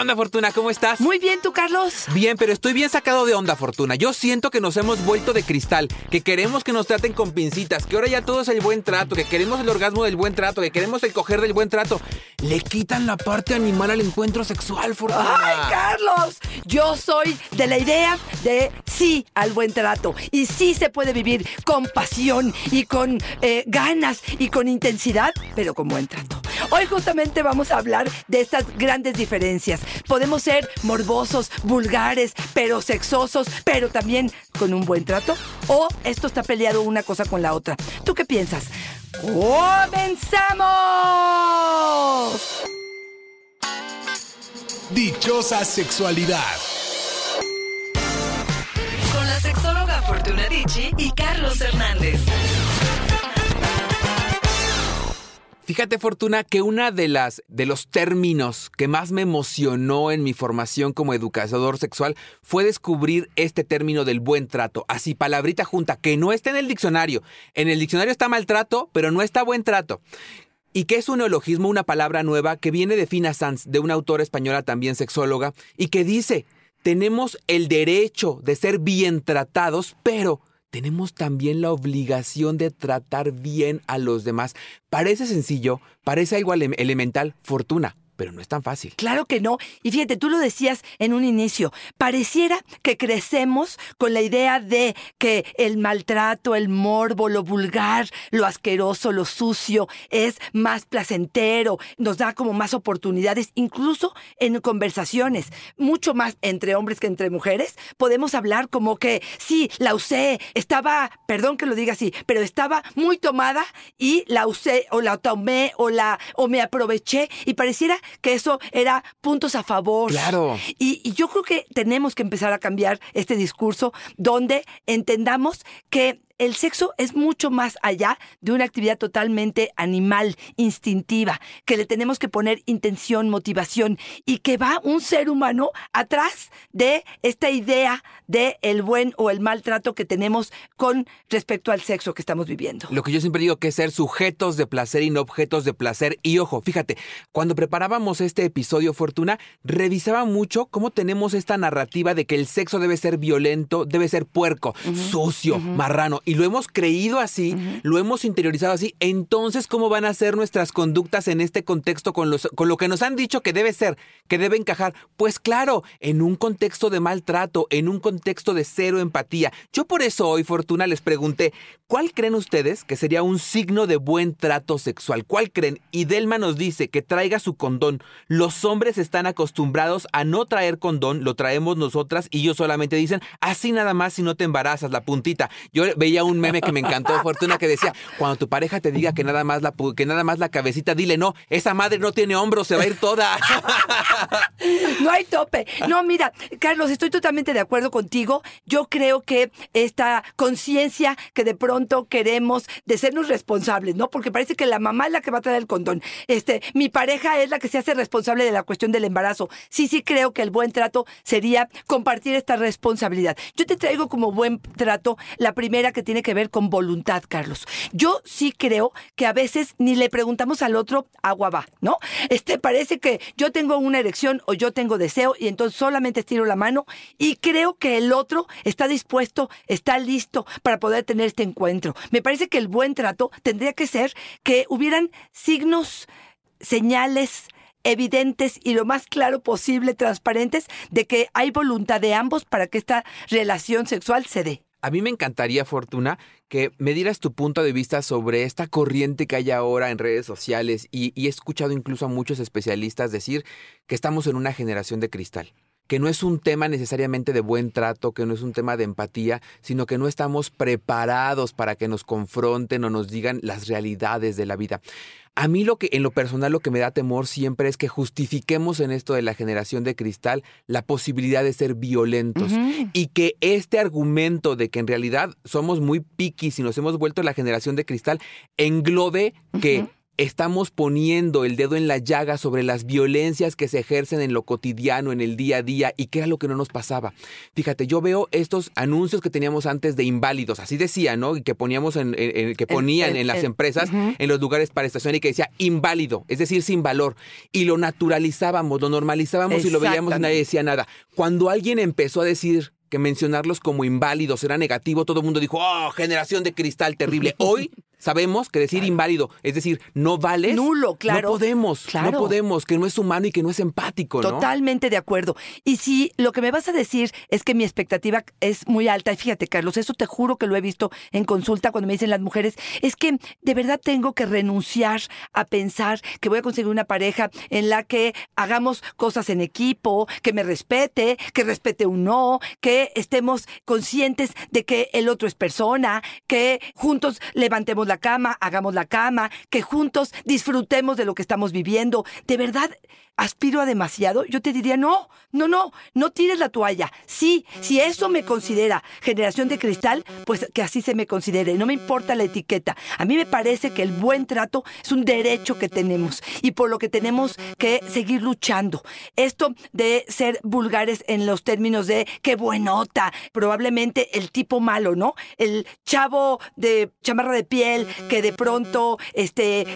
onda, Fortuna? ¿Cómo estás? Muy bien, ¿tú, Carlos? Bien, pero estoy bien sacado de onda, Fortuna. Yo siento que nos hemos vuelto de cristal, que queremos que nos traten con pincitas, que ahora ya todo es el buen trato, que queremos el orgasmo del buen trato, que queremos el coger del buen trato. Le quitan la parte animal al encuentro sexual, Fortuna. ¡Ay, Carlos! Yo soy de la idea de sí al buen trato. Y sí se puede vivir con pasión y con eh, ganas y con intensidad, pero con buen trato. Hoy justamente vamos a hablar de estas grandes diferencias. Podemos ser morbosos, vulgares, pero sexosos, pero también con un buen trato. O esto está peleado una cosa con la otra. ¿Tú qué piensas? ¡Comenzamos! Dichosa sexualidad. Fíjate, Fortuna, que una de las de los términos que más me emocionó en mi formación como educador sexual fue descubrir este término del buen trato, así palabrita junta, que no está en el diccionario. En el diccionario está maltrato, pero no está buen trato. Y que es un neologismo, una palabra nueva que viene de Fina Sanz, de una autora española también sexóloga, y que dice, tenemos el derecho de ser bien tratados, pero tenemos también la obligación de tratar bien a los demás. Parece sencillo, parece algo elemental, fortuna pero no es tan fácil. Claro que no. Y fíjate, tú lo decías en un inicio, pareciera que crecemos con la idea de que el maltrato, el morbo, lo vulgar, lo asqueroso, lo sucio es más placentero, nos da como más oportunidades, incluso en conversaciones, mucho más entre hombres que entre mujeres, podemos hablar como que sí, la usé, estaba, perdón que lo diga así, pero estaba muy tomada y la usé o la tomé o la o me aproveché y pareciera que eso era puntos a favor. Claro. Y, y yo creo que tenemos que empezar a cambiar este discurso donde entendamos que el sexo es mucho más allá de una actividad totalmente animal, instintiva, que le tenemos que poner intención, motivación y que va un ser humano atrás de esta idea de el buen o el mal trato que tenemos con respecto al sexo que estamos viviendo. Lo que yo siempre digo que es ser sujetos de placer y no objetos de placer. Y ojo, fíjate, cuando preparábamos este episodio Fortuna, revisaba mucho cómo tenemos esta narrativa de que el sexo debe ser violento, debe ser puerco, sucio, marrano y lo hemos creído así, lo hemos interiorizado así, entonces ¿cómo van a ser nuestras conductas en este contexto con, los, con lo que nos han dicho que debe ser, que debe encajar? Pues claro, en un contexto de maltrato, en un contexto de cero empatía. Yo por eso hoy, Fortuna, les pregunté, ¿cuál creen ustedes que sería un signo de buen trato sexual? ¿Cuál creen? Y Delma nos dice que traiga su condón. Los hombres están acostumbrados a no traer condón, lo traemos nosotras y ellos solamente dicen, así nada más si no te embarazas, la puntita. Yo veía un meme que me encantó, Fortuna, que decía, cuando tu pareja te diga que nada más la, que nada más la cabecita, dile, no, esa madre no tiene hombros, se va a ir toda. No hay tope. No, mira, Carlos, estoy totalmente de acuerdo contigo. Yo creo que esta conciencia que de pronto queremos de sernos responsables, ¿no? Porque parece que la mamá es la que va a traer el condón. Este, mi pareja es la que se hace responsable de la cuestión del embarazo. Sí, sí creo que el buen trato sería compartir esta responsabilidad. Yo te traigo como buen trato la primera que tiene que ver con voluntad, Carlos. Yo sí creo que a veces ni le preguntamos al otro agua va, ¿no? Este parece que yo tengo una erección o yo tengo deseo y entonces solamente estiro la mano y creo que el otro está dispuesto, está listo para poder tener este encuentro. Me parece que el buen trato tendría que ser que hubieran signos, señales, evidentes y lo más claro posible, transparentes, de que hay voluntad de ambos para que esta relación sexual se dé. A mí me encantaría, Fortuna, que me dieras tu punto de vista sobre esta corriente que hay ahora en redes sociales y, y, he escuchado incluso a muchos especialistas decir que estamos en una generación de cristal que no es un tema necesariamente de buen trato, que no es un tema de empatía, sino que no estamos preparados para que nos confronten o nos digan las realidades de la vida. A mí lo que en lo personal lo que me da temor siempre es que justifiquemos en esto de la generación de cristal la posibilidad de ser violentos uh -huh. y que este argumento de que en realidad somos muy piquis y nos hemos vuelto la generación de cristal englobe uh -huh. que estamos poniendo el dedo en la llaga sobre las violencias que se ejercen en lo cotidiano, en el día a día, y qué era lo que no nos pasaba. Fíjate, yo veo estos anuncios que teníamos antes de inválidos, así decía, ¿no? Y que poníamos en, en- en- que ponían el- en las el- empresas, en los lugares para estacionar, y que decía inválido, es decir, sin valor. Y lo naturalizábamos, lo normalizábamos y lo veíamos y nadie decía nada. Cuando alguien empezó a decir que mencionarlos como inválidos era negativo, todo el mundo dijo, oh, generación de cristal terrible. Hoy sabemos que decir inválido, es decir, no vales. Nulo, claro. No podemos, Claro. no podemos, que no es humano y que no es empático, ¿no? Totalmente de acuerdo. Y si lo que me vas a decir es que mi expectativa es muy alta, y fíjate, Carlos, eso te juro que lo he visto en consulta cuando me dicen las mujeres, es que de verdad tengo que renunciar a pensar que voy a conseguir una pareja en la que hagamos cosas en equipo, que me respete, que respete un no, que estemos conscientes de que el otro es persona, que juntos levantemos la cama, hagamos la cama, que juntos disfrutemos de lo que estamos viviendo. De verdad, aspiro a demasiado, yo te diría, no, no, no, no tires la toalla. Sí, si eso me considera generación de cristal, pues que así se me considere. No me importa la etiqueta. A mí me parece que el buen trato es un derecho que tenemos y por lo que tenemos que seguir luchando. Esto de ser vulgares en los términos de qué buenota, probablemente el tipo malo, ¿no? El chavo de chamarra de piel que de pronto este,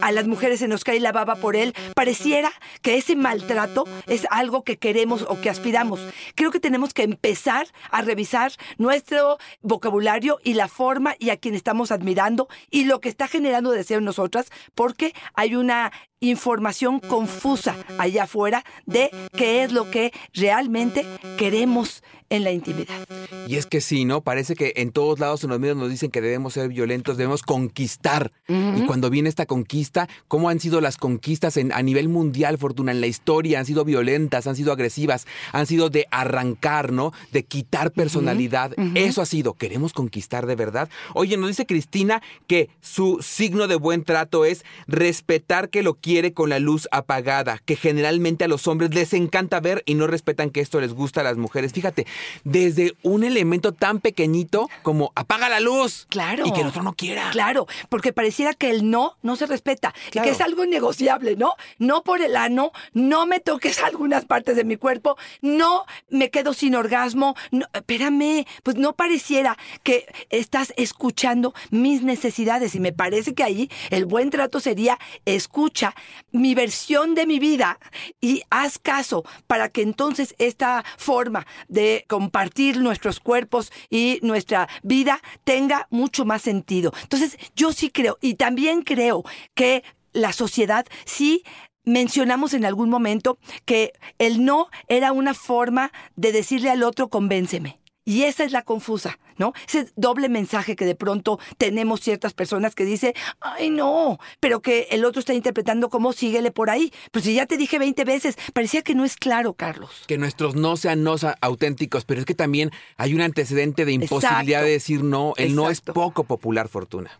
a las mujeres se nos cae la baba por él, pareciera que ese maltrato es algo que queremos o que aspiramos. Creo que tenemos que empezar a revisar nuestro vocabulario y la forma y a quien estamos admirando y lo que está generando deseo en nosotras, porque hay una información confusa allá afuera de qué es lo que realmente queremos en la intimidad. Y es que sí, ¿no? Parece que en todos lados en los medios nos dicen que debemos ser violentos, debemos conquistar. Y cuando viene esta conquista, ¿cómo han sido las conquistas en, a nivel mundial, Fortuna? En la historia han sido violentas, han sido agresivas, han sido de arrancar, ¿no? De quitar personalidad. Eso ha sido. ¿Queremos conquistar de verdad? Oye, nos dice Cristina que su signo de buen trato es respetar que lo quiere con la luz apagada, que generalmente a los hombres les encanta ver y no respetan que esto les gusta a las mujeres. Fíjate, desde un elemento tan pequeñito como apaga la luz. Claro. Y que el otro no quiera. Claro, porque pareciera que el no no se respeta, Claro. que es algo negociable, ¿no? No por el ano, no me toques algunas partes de mi cuerpo, no me quedo sin orgasmo, no, espérame, pues no pareciera que estás escuchando mis necesidades y me parece que ahí el buen trato sería escucha mi versión de mi vida y haz caso para que entonces esta forma de compartir nuestros cuerpos y nuestra vida tenga mucho más sentido. Entonces, yo sí creo, y también creo que la sociedad sí mencionamos en algún momento que el no era una forma de decirle al otro convénceme. Y esa es la confusa, ¿no? Ese doble mensaje que de pronto tenemos ciertas personas que dice, ay no, pero que el otro está interpretando como síguele por ahí. Pues si ya te dije 20 veces, parecía que no es claro, Carlos. Que nuestros no sean no auténticos, pero es que también hay un antecedente de imposibilidad Exacto. de decir no. El no es poco popular, Fortuna.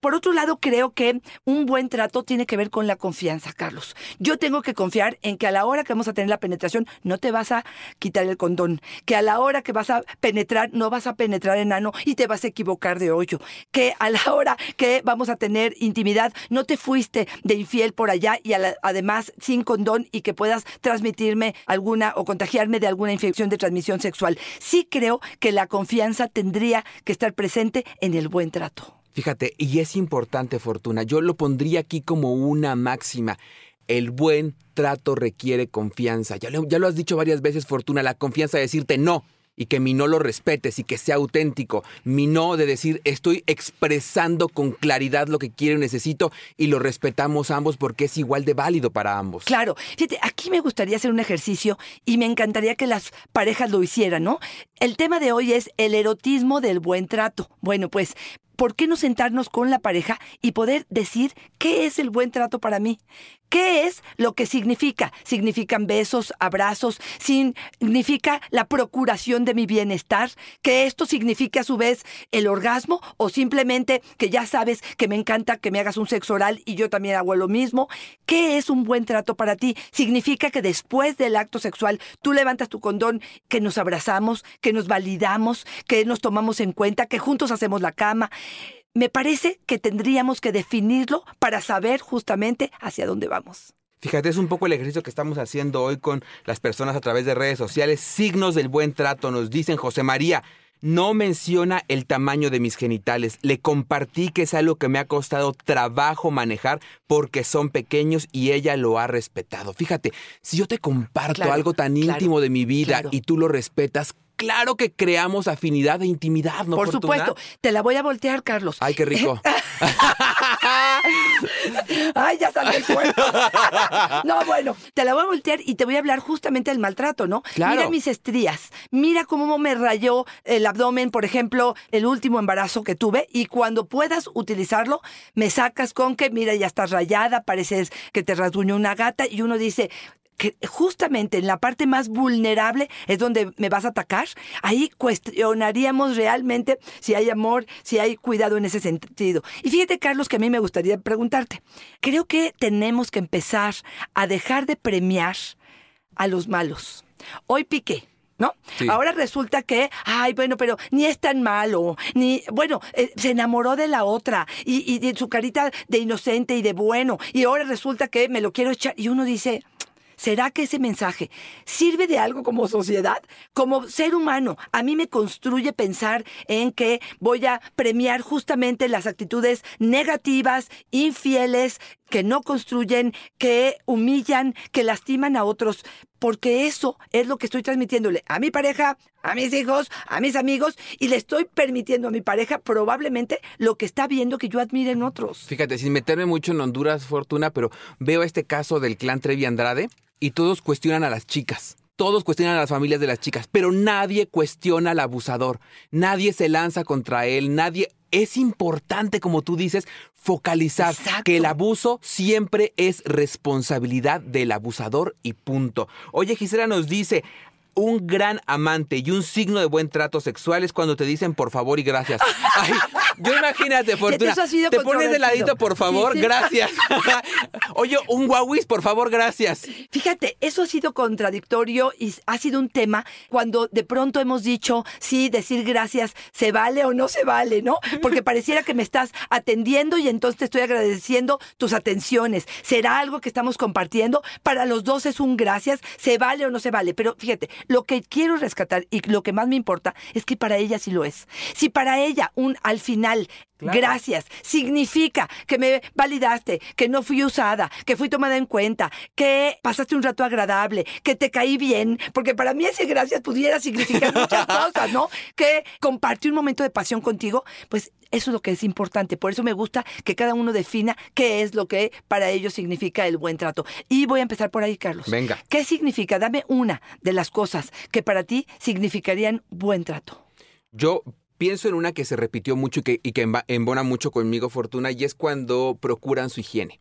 Por otro lado, creo que un buen trato tiene que ver con la confianza, Carlos. Yo tengo que confiar en que a la hora que vamos a tener la penetración no te vas a quitar el condón, que a la hora que vas a penetrar no vas a penetrar enano y te vas a equivocar de hoyo, que a la hora que vamos a tener intimidad no te fuiste de infiel por allá y además sin condón y que puedas transmitirme alguna o contagiarme de alguna infección de transmisión sexual. Sí creo que la confianza tendría que estar presente en el buen trato. Fíjate, y es importante, Fortuna, yo lo pondría aquí como una máxima. El buen trato requiere confianza. Ya lo, ya lo has dicho varias veces, Fortuna, la confianza de decirte no y que mi no lo respetes y que sea auténtico. Mi no de decir estoy expresando con claridad lo que quiero y necesito y lo respetamos ambos porque es igual de válido para ambos. Claro, fíjate, aquí me gustaría hacer un ejercicio y me encantaría que las parejas lo hicieran, ¿no? El tema de hoy es el erotismo del buen trato. Bueno, pues, ¿por qué no sentarnos con la pareja y poder decir qué es el buen trato para mí? ¿Qué es lo que significa? ¿Significan besos, abrazos? ¿Significa la procuración de mi bienestar? ¿Que esto signifique a su vez el orgasmo? ¿O simplemente que ya sabes que me encanta que me hagas un sexo oral y yo también hago lo mismo? ¿Qué es un buen trato para ti? ¿Significa que después del acto sexual tú levantas tu condón, que nos abrazamos, que nos validamos, que nos tomamos en cuenta, que juntos hacemos la cama? Me parece que tendríamos que definirlo para saber justamente hacia dónde vamos. Fíjate, es un poco el ejercicio que estamos haciendo hoy con las personas a través de redes sociales. Signos del buen trato, nos dicen José María. No menciona el tamaño de mis genitales. Le compartí que es algo que me ha costado trabajo manejar porque son pequeños y ella lo ha respetado. Fíjate, si yo te comparto Claro, algo tan claro, íntimo de mi vida claro. y tú lo respetas, claro que creamos afinidad e intimidad, ¿no? Por Fortuna? supuesto. Te la voy a voltear, Carlos. Ay, qué rico. Ay, ya salió el cuerpo. Bueno, te la voy a voltear y te voy a hablar justamente del maltrato, ¿no? Claro. Mira mis estrías. Mira cómo me rayó el abdomen, por ejemplo, el último embarazo que tuve. Y cuando puedas utilizarlo, me sacas con que, mira, ya estás rayada, pareces que te rasguñó una gata. Y uno dice, que justamente en la parte más vulnerable es donde me vas a atacar, ahí cuestionaríamos realmente si hay amor, si hay cuidado en ese sentido. Y fíjate, Carlos, que a mí me gustaría preguntarte, creo que tenemos que empezar a dejar de premiar a los malos. Hoy piqué. ¿No? Sí. Ahora resulta que, ay, bueno, pero ni es tan malo, ni, bueno, eh, se enamoró de la otra y, y de su carita de inocente y de bueno, y ahora resulta que me lo quiero echar. Y uno dice, ¿Será que ese mensaje sirve de algo como sociedad? Como ser humano, a mí me construye pensar en que voy a premiar justamente las actitudes negativas, infieles, que no construyen, que humillan, que lastiman a otros, porque eso es lo que estoy transmitiéndole a mi pareja, a mis hijos, a mis amigos, y le estoy permitiendo a mi pareja probablemente lo que está viendo que yo admire en otros. Fíjate, sin meterme mucho en Honduras, Fortuna, pero veo este caso del clan Trevi Andrade y todos cuestionan a las chicas. Todos cuestionan a las familias de las chicas, pero nadie cuestiona al abusador. Nadie se lanza contra él, nadie... Es importante, como tú dices, focalizar Exacto. que el abuso siempre es responsabilidad del abusador y punto. Oye, Gisela nos dice, un gran amante y un signo de buen trato sexual es cuando te dicen por favor y gracias. Ay, yo imagínate, Fortuna. eso ha sido te pones de ladito, por favor, Sí, sí. gracias. Oye, un guauis, por favor, gracias. Fíjate, eso ha sido contradictorio y ha sido un tema cuando de pronto hemos dicho, sí, decir gracias, ¿se vale o no se vale, no? Porque pareciera que me estás atendiendo y entonces te estoy agradeciendo tus atenciones. ¿Será algo que estamos compartiendo? Para los dos es un gracias, ¿se vale o no se vale? Pero fíjate, lo que quiero rescatar y lo que más me importa es que para ella sí lo es. Si para ella un al final Claro. Gracias. Significa que me validaste, que no fui usada, que fui tomada en cuenta, que pasaste un rato agradable, que te caí bien, porque para mí ese gracias pudiera significar muchas cosas, ¿no? Que compartí un momento de pasión contigo, pues eso es lo que es importante. Por eso me gusta que cada uno defina qué es lo que para ellos significa el buen trato. Y voy a empezar por ahí, Carlos. Venga. ¿Qué significa? Dame una de las cosas que para ti significarían buen trato. Yo pienso en una que se repitió mucho y que, y que embona mucho conmigo, Fortuna, y es cuando procuran su higiene.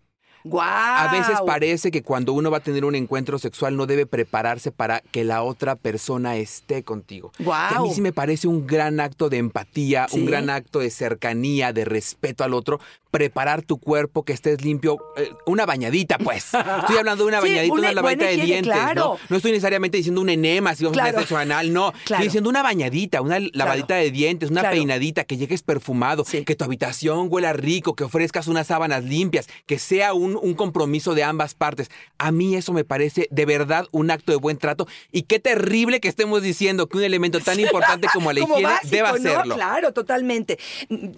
A veces parece que cuando uno va a tener un encuentro sexual no debe prepararse para que la otra persona esté contigo. A mí sí me parece un gran acto de empatía, Sí. un gran acto de cercanía, de respeto al otro, preparar tu cuerpo, que estés limpio, eh, una bañadita, pues. Estoy hablando de una Sí, bañadita, una una lavadita de dientes, claro. ¿no? No estoy necesariamente diciendo un enema, si vamos a Claro. tener sexo anal, no. Claro. Estoy diciendo una bañadita, una lavadita de dientes, una peinadita, que llegues perfumado, Sí. que tu habitación huela rico, que ofrezcas unas sábanas limpias, que sea un, un compromiso de ambas partes. A mí eso me parece de verdad un acto de buen trato y qué terrible que estemos diciendo que un elemento tan importante como la Como higiene básico, deba ¿no? hacerlo. Claro, totalmente.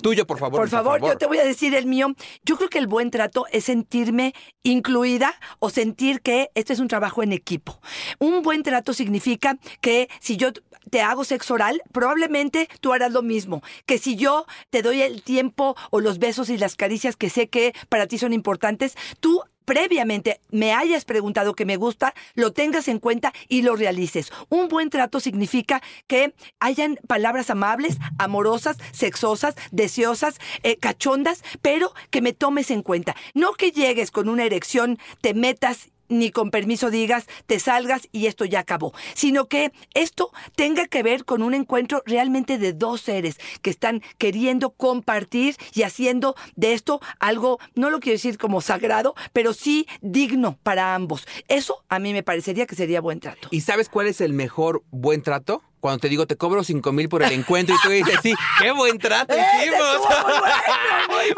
Tuyo, por favor. Por favor, yo te voy a decir el mío. Yo creo que el buen trato es sentirme incluida o sentir que este es un trabajo en equipo. Un buen trato significa que si yo te hago sexo oral, probablemente tú harás lo mismo. Que si yo te doy el tiempo o los besos y las caricias que sé que para ti son importantes, tú previamente me hayas preguntado que me gusta, lo tengas en cuenta y lo realices. Un buen trato significa que hayan palabras amables, amorosas, sexosas, deseosas, eh, cachondas, pero que me tomes en cuenta. No que llegues con una erección, te metas ni con permiso digas, te salgas y esto ya acabó, sino que esto tenga que ver con un encuentro realmente de dos seres que están queriendo compartir y haciendo de esto algo, no lo quiero decir como sagrado, pero sí digno para ambos. Eso a mí me parecería que sería buen trato. ¿Y sabes cuál es el mejor buen trato? Cuando te digo te cobro cinco mil por el encuentro y tú dices, sí, qué buen trato hicimos.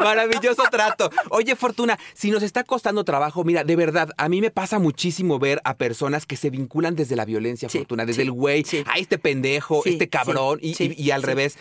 Maravilloso trato. Oye, Fortuna, si nos está costando trabajo, mira, de verdad, a mí me pasa muchísimo ver a personas que se vinculan desde la violencia, Sí, Fortuna, desde sí, el güey, sí. a este pendejo, este cabrón, y, sí, y- y al revés.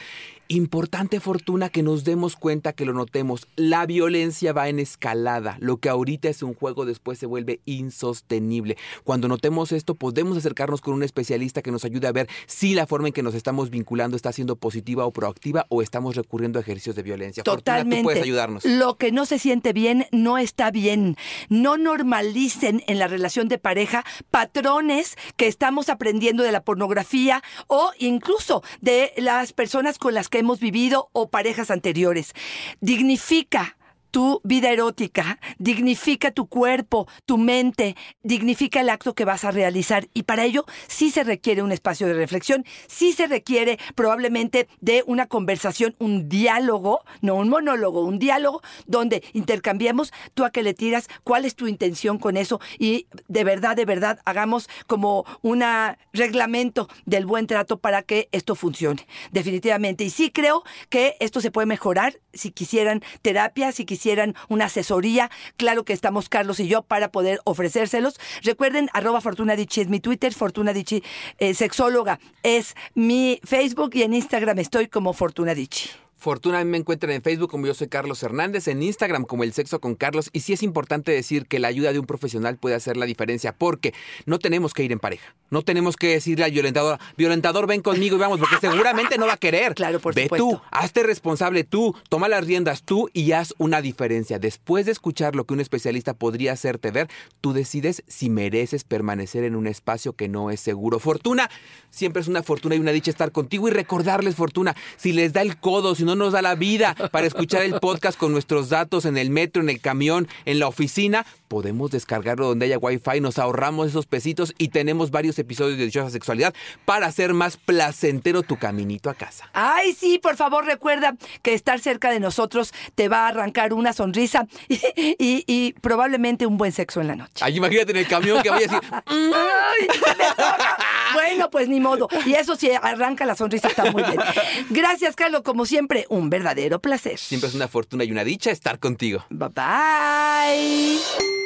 Importante, Fortuna, que nos demos cuenta, que lo notemos. La violencia va en escalada. Lo que ahorita es un juego después se vuelve insostenible. Cuando notemos esto, podemos acercarnos con un especialista que nos ayude a ver si la forma en que nos estamos vinculando está siendo positiva o proactiva o estamos recurriendo a ejercicios de violencia. Fortuna, Totalmente. tú puedes ayudarnos. Lo que no se siente bien no está bien. No normalicen en la relación de pareja patrones que estamos aprendiendo de la pornografía o incluso de las personas con las que hemos vivido o parejas anteriores. Dignifica tu vida erótica, dignifica tu cuerpo, tu mente, dignifica el acto que vas a realizar y para ello sí se requiere un espacio de reflexión, sí se requiere probablemente de una conversación, un diálogo, no un monólogo, un diálogo donde intercambiemos tú a qué le tiras, cuál es tu intención con eso y de verdad, de verdad hagamos como un reglamento del buen trato para que esto funcione, definitivamente. Y sí creo que esto se puede mejorar si quisieran terapia, si quisieran una asesoría. Claro que estamos Carlos y yo para poder ofrecérselos. Recuerden, arroba Fortuna es mi Twitter, Fortuna Dichi eh, sexóloga es mi Facebook y en Instagram estoy como Fortuna Dichi. Fortuna, a mí me encuentran en Facebook como yo soy Carlos Hernández, en Instagram como El Sexo con Carlos. Y sí es importante decir que la ayuda de un profesional puede hacer la diferencia, porque no tenemos que ir en pareja. No tenemos que decirle al violentador, violentador, ven conmigo y vamos, porque seguramente no va a querer. Claro, por Ve supuesto. tú, hazte responsable tú, toma las riendas tú y haz una diferencia. Después de escuchar lo que un especialista podría hacerte ver, tú decides si mereces permanecer en un espacio que no es seguro. Fortuna, siempre es una fortuna y una dicha estar contigo y recordarles, Fortuna, si les da el codo, si no nos da la vida para escuchar el podcast con nuestros datos en el metro, en el camión, en la oficina, podemos descargarlo donde haya wifi, nos ahorramos esos pesitos y tenemos varios episodios de Dichosa Sexualidad para hacer más placentero tu caminito a casa. Ay, sí, por favor recuerda que estar cerca de nosotros te va a arrancar una sonrisa y, y- y probablemente un buen sexo en la noche. Ay, imagínate en el camión que vaya a decir, Ay, se me antoja. Bueno, pues ni modo. Y eso sí, arranca la sonrisa, está muy bien. Gracias, Carlos. Como siempre, un verdadero placer. siempre es una fortuna y una dicha estar contigo. Bye bye.